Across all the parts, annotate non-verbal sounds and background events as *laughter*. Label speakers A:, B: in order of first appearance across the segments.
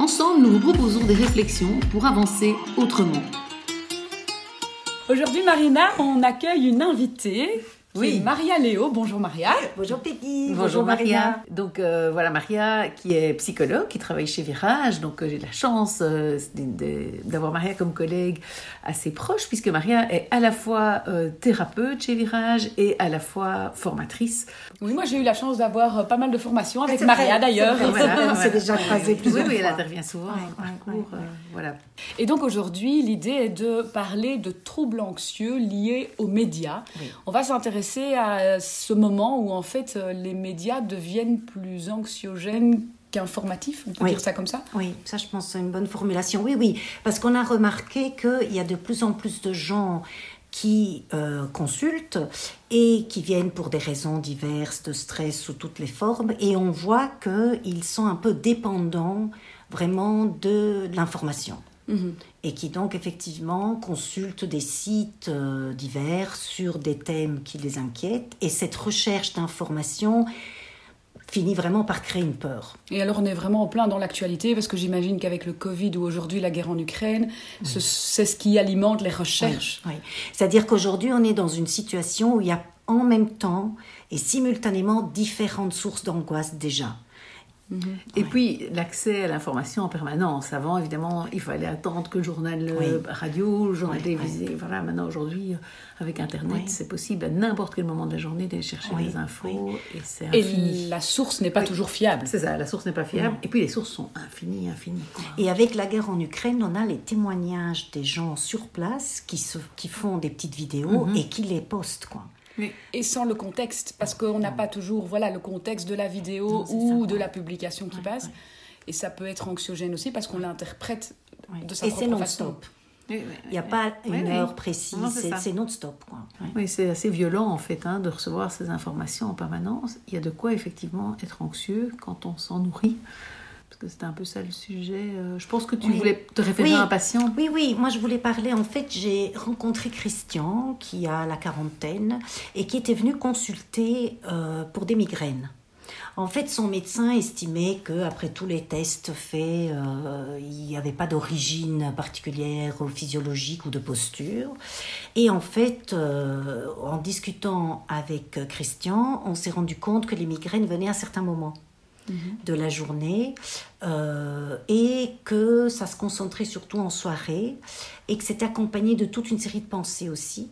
A: Ensemble, nous vous proposons des réflexions pour avancer autrement.
B: Aujourd'hui, Marina, on accueille une invitée oui. Maria Léo. Bonjour Maria.
C: Bonjour Peggy.
A: Bonjour, Maria. Donc euh, voilà Maria qui est psychologue, qui travaille chez Virage. Donc euh, j'ai la chance euh, d'avoir Maria comme collègue assez proche puisque Maria est à la fois thérapeute chez Virage et à la fois formatrice.
B: Oui, moi j'ai eu la chance d'avoir pas mal de formations avec Maria d'ailleurs.
C: On s'est déjà *laughs* croisé plusieurs
A: oui,
C: oui,
A: elle intervient souvent cours. voilà.
B: Et donc aujourd'hui l'idée est de parler de troubles anxieux liés aux médias. On va s'intéresser à ce moment où en fait euh, les médias deviennent plus anxiogènes qu'informatifs, on peut dire ça comme ça?
C: Oui, ça je pense c'est une bonne formulation. Oui, oui, parce qu'on a remarqué qu'il y a de plus en plus de gens qui euh, consultent et qui viennent pour des raisons diverses, de stress sous toutes les formes, et on voit qu'ils sont un peu dépendants vraiment de l'information. Mhm. Et qui donc effectivement consultent des sites euh, divers sur des thèmes qui les inquiètent. Et cette recherche d'information finit vraiment par créer une peur.
B: Et alors on est vraiment en plein dans l'actualité parce que j'imagine qu'avec le Covid ou aujourd'hui la guerre en Ukraine, c'est ce qui alimente les recherches.
C: Oui, C'est-à-dire qu'aujourd'hui on est dans une situation où il y a en même temps et simultanément différentes sources d'angoisse déjà.
A: Mhm. Et puis l'accès à l'information en permanence. Avant, évidemment, il fallait attendre que le journal euh, radio, le journal télévisé. Voilà, maintenant aujourd'hui, euh, avec Internet, c'est possible à n'importe quel moment de la journée d'aller chercher des infos. Et c'est
B: Et la source n'est pas toujours fiable.
A: C'est ça, la source n'est pas fiable. Et puis les sources sont infinies, infinies.
C: Et avec la guerre en Ukraine, on a les témoignages des gens sur place qui, se, qui font des petites vidéos mhm. et qui les postent, quoi.
B: Et sans le contexte, parce qu'on n'a pas toujours voilà, le contexte de la vidéo ou de la publication qui passe. Et ça peut être anxiogène aussi parce qu'on l'interprète de sa
C: et
B: propre façon.
C: Il n'y a pas une heure précise, c'est non-stop.
A: Oui, c'est assez violent en fait hein, de recevoir ces informations en permanence. Il y a de quoi effectivement être anxieux quand on s'en nourrit que c'était un peu ça le sujet. Euh, je pense que tu voulais te référer à un patient.
C: Oui, oui, moi je voulais parler. En fait, j'ai rencontré Christian qui a la quarantaine et qui était venu consulter euh, pour des migraines. En fait, son médecin estimait que après tous les tests faits, euh, il n'y avait pas d'origine particulière physiologique ou de posture. Et en fait, en discutant avec Christian, on s'est rendu compte que les migraines venaient à certains moments. Mhm. de la journée euh, et que ça se concentrait surtout en soirée et que c'était accompagné de toute une série de pensées aussi.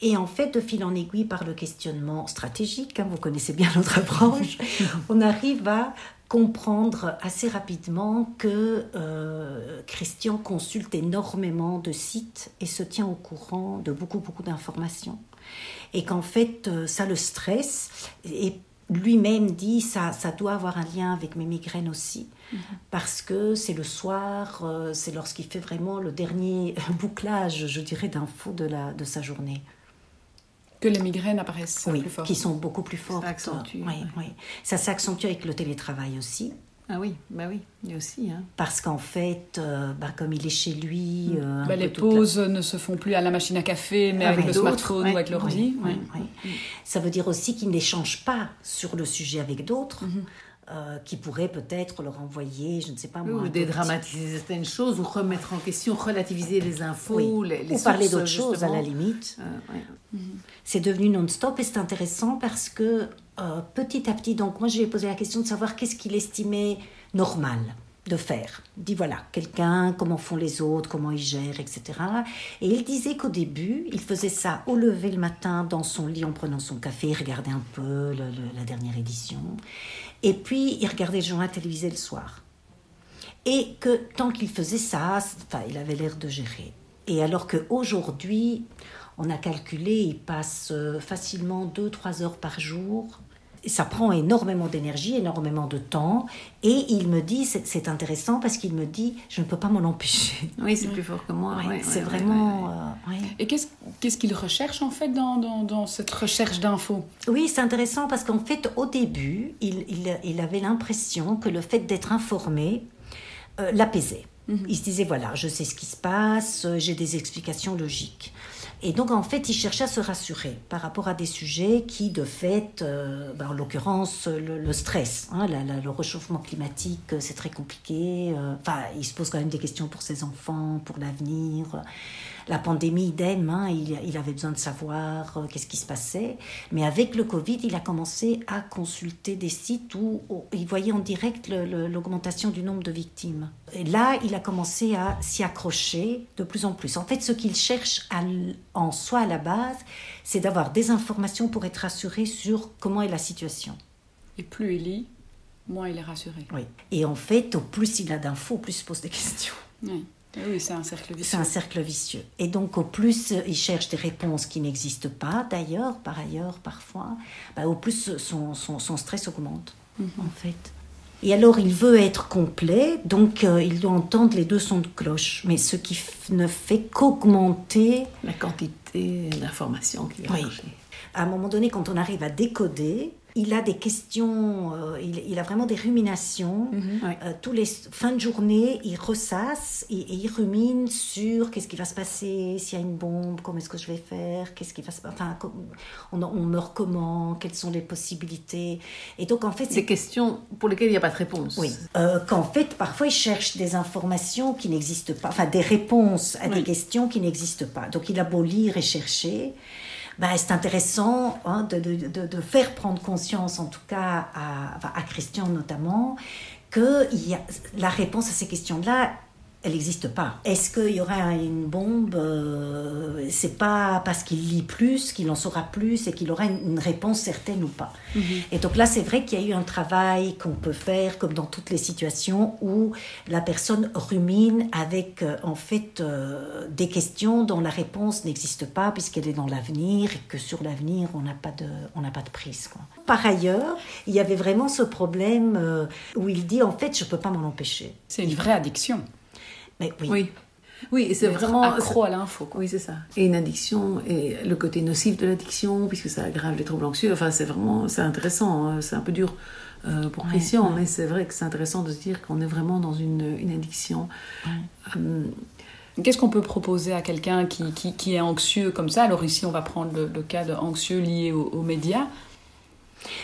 C: Et en fait, de fil en aiguille par le questionnement stratégique, hein, vous connaissez bien notre approche, *laughs* on arrive à comprendre assez rapidement que euh, Christian consulte énormément de sites et se tient au courant de beaucoup, beaucoup d'informations. Et qu'en fait, euh, ça le stresse. Et lui-même dit ça, ça doit avoir un lien avec mes migraines aussi, mhm. parce que c'est le soir, euh, c'est lorsqu'il fait vraiment le dernier *laughs* bouclage, je dirais, d'infos de, la, de sa journée.
B: Que les migraines apparaissent
C: oui,
B: plus fort.
C: qui sont beaucoup plus fortes.
A: Ça Oui,
C: oui. Ça s'accentue avec le télétravail aussi.
A: Ah oui, bah oui, il aussi. Hein.
C: Parce qu'en fait, euh, bah, comme il est chez lui.
B: Mm. Euh, bah, les pauses ne se font plus à la machine à café, mais avec, le smartphone ou avec l'ordi.
C: Ça veut dire aussi qu'il n'échange pas sur le sujet avec d'autres. Mm-hmm. Euh, qui pourraient peut-être leur envoyer, je ne sais pas moi.
A: Ou dédramatiser certaines choses, ou remettre en question, relativiser les infos, les,
C: ou parler d'autres choses à la limite. Mm-hmm. C'est devenu non-stop et c'est intéressant parce que euh, petit à petit, donc moi je lui ai posé la question de savoir qu'est-ce qu'il estimait normal de faire. Il dit voilà, quelqu'un, comment font les autres, comment ils gèrent, etc. Et il disait qu'au début, il faisait ça au lever le matin dans son lit en prenant son café, il regardait un peu la dernière édition. Et puis il regardait le journal télévisé le soir. Et que tant qu'il faisait ça, enfin, il avait l'air de gérer. Et alors qu'aujourd'hui, on a calculé, il passe euh, facilement 2-3 heures par jour ça prend énormément d'énergie, énormément de temps. Et il me dit, c'est intéressant parce qu'il me dit, je ne peux pas m'en empêcher. *laughs*
A: Oui, c'est plus fort que moi.
C: c'est vraiment.
B: Euh, et qu'est-ce qu'il recherche en fait dans, dans, cette recherche d'infos?
C: Oui, c'est intéressant parce qu'en fait, au début, il, il, il avait l'impression que le fait d'être informé euh, l'apaisait. Mhm. Il se disait, voilà, je sais ce qui se passe, j'ai des explications logiques. Et donc, en fait, il cherchait à se rassurer par rapport à des sujets qui, de fait, euh, ben, en l'occurrence, le, stress, hein, le réchauffement climatique, c'est très compliqué. Euh, enfin, il se pose quand même des questions pour ses enfants, pour l'avenir. La pandémie, idem, hein, il, avait besoin de savoir euh, qu'est-ce qui se passait. Mais avec le Covid, il a commencé à consulter des sites où, il voyait en direct l'augmentation du nombre de victimes. Et là, il a commencé à s'y accrocher de plus en plus. En fait, ce qu'il cherche en soi à la base, c'est d'avoir des informations pour être rassuré sur comment est la situation.
B: Et plus il lit, moins il est rassuré.
C: Oui. Et en fait, au plus il a d'infos, au plus il se pose des questions.
B: Oui. Ah oui, c'est un cercle vicieux.
C: C'est un cercle vicieux. Et donc, au plus il cherche des réponses qui n'existent pas, d'ailleurs, par ailleurs, parfois, bah, au plus son, son, stress augmente, mhm. en fait. Et alors, il veut être complet, donc euh, il doit entendre les deux sons de cloche, mais ce qui ne fait qu'augmenter
A: la quantité d'informations qu'il va oui.
C: À un moment donné, quand on arrive à décoder, il a des questions, euh, il, a vraiment des ruminations. Mhm. Euh, tous les fins de journée, il ressasse et, il rumine sur qu'est-ce qui va se passer s'il y a une bombe, comment est-ce que je vais faire, qu'est-ce qui va se enfin, on, meurt comment, quelles sont les possibilités. Et donc en fait,
A: des questions pour lesquelles il n'y a pas de réponse.
C: Oui. Euh, qu'en fait, parfois, il cherche des informations qui n'existent pas, enfin des réponses à des questions qui n'existent pas. Donc il a beau lire et chercher. Ben, c'est intéressant hein, de, de, de, faire prendre conscience, en tout cas à, à Christian notamment, que y a, la réponse à ces questions-là, elle n'existe pas. Est-ce qu'il y aura une bombe euh, C'est pas parce qu'il lit plus qu'il en saura plus et qu'il aura une, réponse certaine ou pas. Mhm. Et donc là, c'est vrai qu'il y a eu un travail qu'on peut faire, comme dans toutes les situations où la personne rumine avec euh, en fait euh, des questions dont la réponse n'existe pas puisqu'elle est dans l'avenir et que sur l'avenir on n'a pas de on n'a pas de prise. Quoi. Par ailleurs, il y avait vraiment ce problème où il dit en fait je peux pas m'en empêcher.
B: C'est une vraie addiction
A: oui. oui. c'est vraiment
B: accro à l'info.
A: Oui, c'est ça. Et une addiction, et le côté nocif de l'addiction, puisque ça aggrave les troubles anxieux. Enfin, c'est vraiment, c'est intéressant. Hein. C'est un peu dur euh, pour Christian, mais c'est vrai que c'est intéressant de se dire qu'on est vraiment dans une, une addiction.
B: Euh, Qu'est-ce qu'on peut proposer à quelqu'un qui, qui, qui, est anxieux comme ça? Alors ici, on va prendre le, cas de anxieux lié aux médias.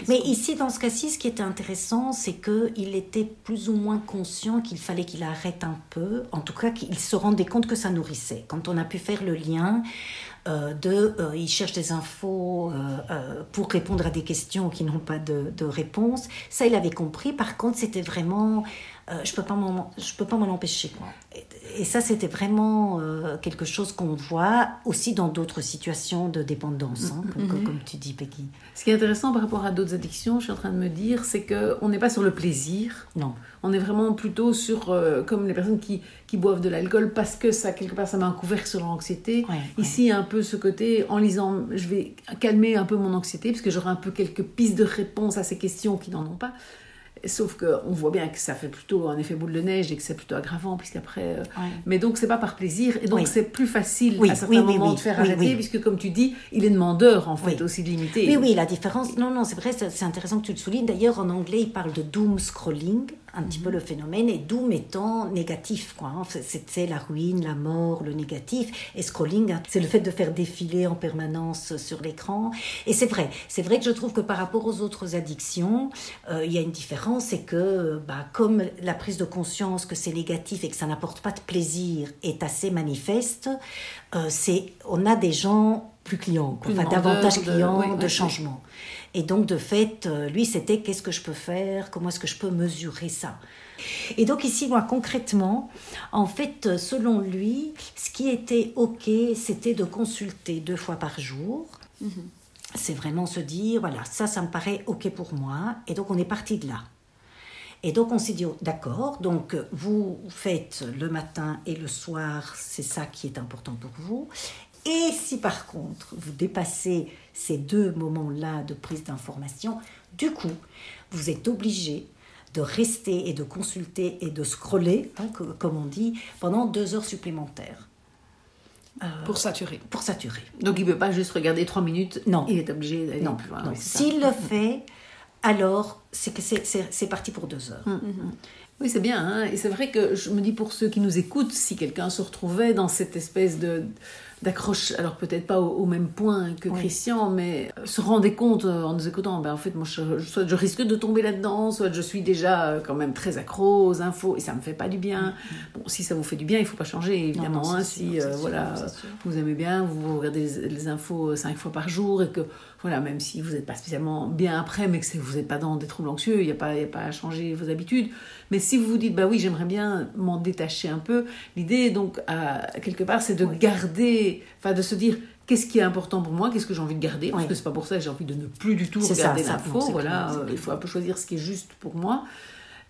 C: Mais ici, dans ce cas-ci, ce qui était intéressant, c'est qu'il était plus ou moins conscient qu'il fallait qu'il arrête un peu, en tout cas qu'il se rendait compte que ça nourrissait. Quand on a pu faire le lien euh, de, euh, il cherche des infos euh, pour répondre à des questions qui n'ont pas de, réponse, ça il avait compris. Par contre, c'était vraiment je peux peux pas m'en empêcher. Et, ça, c'était vraiment euh, quelque chose qu'on voit aussi dans d'autres situations de dépendance, hein, comme, mm-hmm. comme, tu dis, Peggy.
A: Ce qui est intéressant par rapport à d'autres addictions, je suis en train de me dire, c'est qu'on n'est pas sur le plaisir.
C: Non.
A: On est vraiment plutôt sur, euh, comme les personnes qui, qui boivent de l'alcool parce que ça, quelque part, ça met un couvercle sur l'anxiété. Ici, un peu ce côté, en lisant, je vais calmer un peu mon anxiété, parce que j'aurai un peu quelques pistes de réponse à ces questions qui n'en ont pas. Sauf qu'on voit bien que ça fait plutôt un effet boule de neige et que c'est plutôt aggravant, puisqu'après. Euh, mais donc, c'est pas par plaisir. Et donc, c'est plus facile à certains moments de faire arrêter, puisque, comme tu dis, il est demandeur, en fait, aussi de limiter.
C: Oui, oui, la différence. Non, non, c'est vrai, c'est intéressant que tu le soulignes. D'ailleurs, en anglais, il parle de doom scrolling un petit peu le phénomène, et doom étant négatif. Quoi, hein. C'est la ruine, la mort, le négatif. Et scrolling, hein, c'est le fait de faire défiler en permanence sur l'écran. Et c'est vrai, c'est vrai que je trouve que par rapport aux autres addictions, euh, il y a une différence, c'est que bah, comme la prise de conscience que c'est négatif et que ça n'apporte pas de plaisir est assez manifeste, euh, c'est on a des gens plus clients, enfin davantage clients de, changement. Et donc, de fait, euh, lui, c'était qu'est-ce que je peux faire Comment est-ce que je peux mesurer ça Et donc, ici, moi, concrètement, en fait, selon lui, ce qui était OK, c'était de consulter deux fois par jour. Mhm. C'est vraiment se dire, voilà, ça, ça me paraît OK pour moi. Et donc, on est parti de là. Et donc on s'est dit, oh, d'accord, donc vous faites le matin et le soir, c'est ça qui est important pour vous. Et si par contre vous dépassez ces deux moments-là de prise d'information, Du coup, vous êtes obligé de rester et de consulter et de scroller, hein, co- comme on dit, pendant deux heures supplémentaires
B: Pour saturer.
C: pour saturer.
A: Donc il ne peut pas juste regarder trois minutes.
C: Non.
A: Il est obligé d'aller
C: Non,
A: plus loin.
C: S'il le fait, alors c'est que c'est- c'est c'est parti pour deux heures.
A: Oui, c'est bien. hein. Et c'est vrai que je me dis pour ceux qui nous écoutent, si quelqu'un se retrouvait dans cette espèce de d'accroche, alors peut-être pas au, au même point que
C: Oui.
A: Christian, mais euh, se rendait compte euh, en nous écoutant, ben en fait, moi, je, soit je risque de tomber là-dedans, soit je suis déjà euh, quand même très accro aux infos et ça me fait pas du bien. Bon, si ça vous fait du bien, il faut pas changer, évidemment.
C: non,
A: hein. si euh, voilà, vous aimez bien, vous regardez les, les infos cinq fois par jour et que voilà, même si vous n'êtes pas spécialement bien après, mais que vous n'êtes pas dans des troubles anxieux, il n'y a, pas- il y a pas à changer vos habitudes. Mais si vous vous dites, bah oui, j'aimerais bien m'en détacher un peu, l'idée, donc, à, quelque part, c'est de
C: Oui.
A: garder, enfin, de se dire, qu'est-ce qui est important pour moi, qu'est-ce que j'ai envie de garder, parce
C: Oui.
A: que c'est pas pour ça que j'ai envie de ne plus du tout regarder
C: ça,
A: l'info, voilà, il faut un peu choisir ce qui est juste pour moi.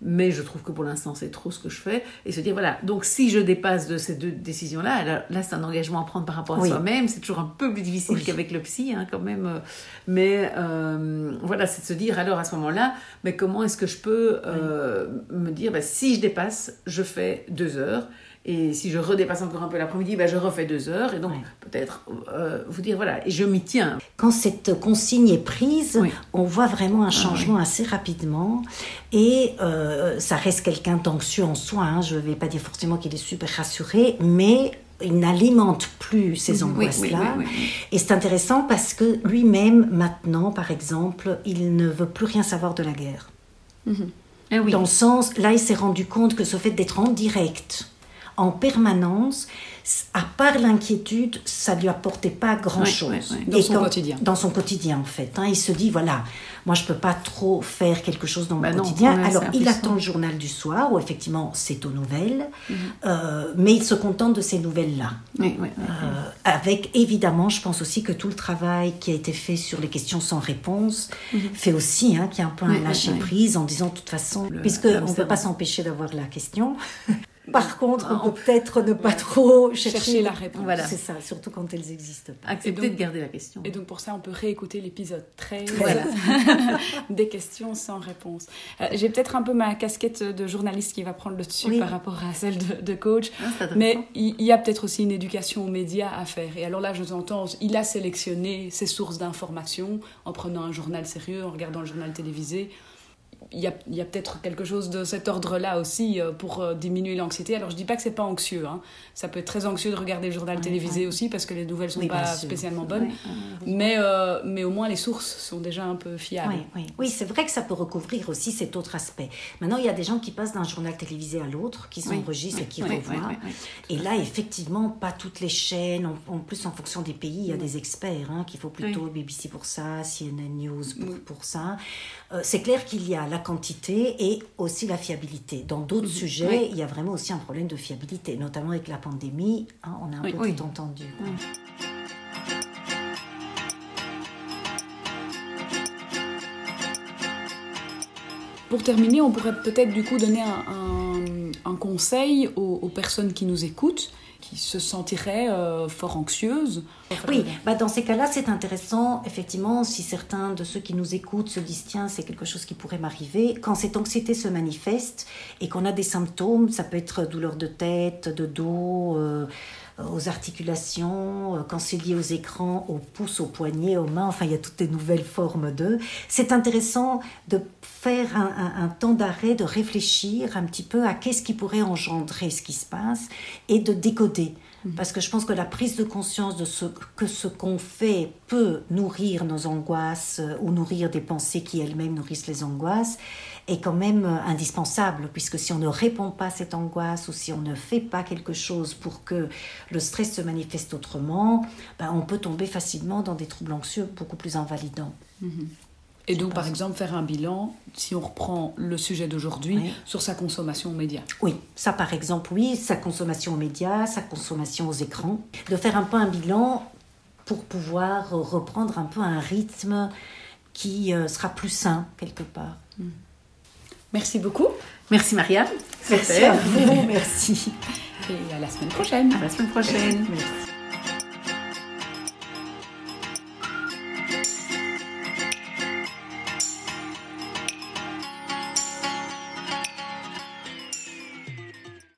A: Mais je trouve que pour l'instant, c'est trop ce que je fais. Et se dire, voilà, donc si je dépasse de ces deux décisions-là, là, là, c'est un engagement à prendre par rapport à
C: Oui.
A: soi-même. C'est toujours un peu plus difficile
C: Oui.
A: qu'avec le psy, hein, quand même. Mais euh, voilà, c'est de se dire, alors à ce moment-là, mais comment est-ce que je peux euh, me dire, bah, si je dépasse, je fais deux heures. Et si je redépasse encore un peu l'après-midi, bah, je refais deux heures. Et donc,
C: Ouais.
A: peut-être euh, vous dire, voilà, et je m'y tiens.
C: Quand cette consigne est prise,
A: Oui.
C: on voit vraiment un changement assez rapidement. Et euh, ça reste quelqu'un d'anxieux en soi. hein. Je ne vais pas dire forcément qu'il est super rassuré, mais il n'alimente plus ces
A: oui,
C: angoisses-là.
A: oui, oui, oui.
C: Et c'est intéressant parce que lui-même, maintenant, par exemple, il ne veut plus rien savoir de la guerre.
A: Eh oui.
C: Dans le sens, là, il s'est rendu compte que ce fait d'être en direct, en permanence, à part l'inquiétude, ça lui apportait pas grand-chose.
B: Dans
C: Et
B: son quotidien.
C: Dans son quotidien, en fait. hein. il se dit, voilà, moi, je peux pas trop faire quelque chose dans mon
A: Bah
C: quotidien. Alors, il attend le journal du soir, où effectivement, c'est aux nouvelles,
A: Mhm.
C: euh, mais il se contente de ces nouvelles-là. Euh, avec évidemment, je pense aussi que tout le travail qui a été fait sur les questions sans réponse fait aussi hein, qu'il y a un peu un
A: Mhm. Oui, oui,
C: lâcher
A: oui.
C: prise en disant de toute façon,
A: Le-
C: puisque on ne peut pas s'empêcher d'avoir la question. Par contre,
A: Ah,
C: on peut peut-être ne pas trop chercher,
B: Chercher la réponse.
A: Voilà.
C: C'est ça, surtout quand elles n'existent pas.
A: Accepter
B: donc-
A: de garder la question.
B: Et donc pour ça, on peut réécouter l'épisode 13
A: Voilà. *laughs*
B: des questions sans réponse. Euh, J'ai peut-être un peu ma casquette de journaliste qui va prendre le dessus
C: Oui.
B: par rapport à celle de, de coach.
A: Ah.
B: Mais il il y a peut-être aussi une éducation aux médias à faire. Et alors là, je vous entends, il a sélectionné ses sources d'informations en prenant un journal sérieux, en regardant le journal télévisé. Il y a, a peut-être quelque chose de cet ordre-là aussi euh, pour euh, diminuer l'anxiété. Alors je dis pas que c'est pas anxieux. hein. Ça peut être très anxieux de regarder le journal télévisé aussi parce que les nouvelles sont
C: Oui,
B: pas spécialement bonnes.
A: Ouais.
B: Mais, euh, mais au moins les sources sont déjà un peu fiables.
C: Oui, c'est vrai que ça peut recouvrir aussi cet autre aspect. Maintenant, il y a des gens qui passent d'un journal télévisé à l'autre, qui s'enregistrent et qui revoient. Et là, effectivement, pas toutes les chaînes. En, en plus, en fonction des pays, il y a des experts hein, qu'il faut plutôt BBC pour ça, CNN News pour, pour ça. Euh, c'est clair qu'il y a la quantité et aussi la fiabilité. Dans d'autres sujets,
A: Mhm. Oui.
C: il y a vraiment aussi un problème de fiabilité, notamment avec la pandémie. hein, on a un
A: Oui,
C: peu
A: oui.
C: tout entendu.
B: Pour terminer, on pourrait peut-être du coup donner un, un- un conseil aux, aux personnes qui nous écoutent, qui se sentiraient euh, fort anxieuses.
C: Oui, bah dans ces cas-là, c'est intéressant, effectivement, si certains de ceux qui nous écoutent se disent, tiens, c'est quelque chose qui pourrait m'arriver, quand cette anxiété se manifeste et qu'on a des symptômes, ça peut être douleur de tête, de dos, euh, aux articulations, euh, quand c'est lié aux écrans, aux pouces, aux poignets, aux mains, enfin, il y a toutes des nouvelles formes d'eux. C'est intéressant de faire un, un- un temps d'arrêt, de réfléchir un petit peu à qu'est-ce qui pourrait engendrer ce qui se passe et de décoder. Parce que je pense que la prise de conscience de ce que ce qu'on fait peut nourrir nos angoisses euh, ou nourrir des pensées qui elles-mêmes nourrissent les angoisses est quand même euh, indispensable, puisque si on ne répond pas à cette angoisse ou si on ne fait pas quelque chose pour que le stress se manifeste autrement, ben, on peut tomber facilement dans des troubles anxieux beaucoup plus invalidants.
B: Et donc, par exemple, faire un bilan, si on reprend le sujet d'aujourd'hui,
C: Oui.
B: sur sa consommation média.
C: Oui, ça par exemple, oui, sa consommation aux médias, sa consommation aux écrans, de faire un peu un bilan pour pouvoir reprendre un peu un rythme qui euh, sera plus sain quelque part.
B: Merci beaucoup
A: Merci Maria.
C: Merci à vous, *laughs* merci.
B: et à la semaine prochaine.
A: À la semaine prochaine.
C: Merci.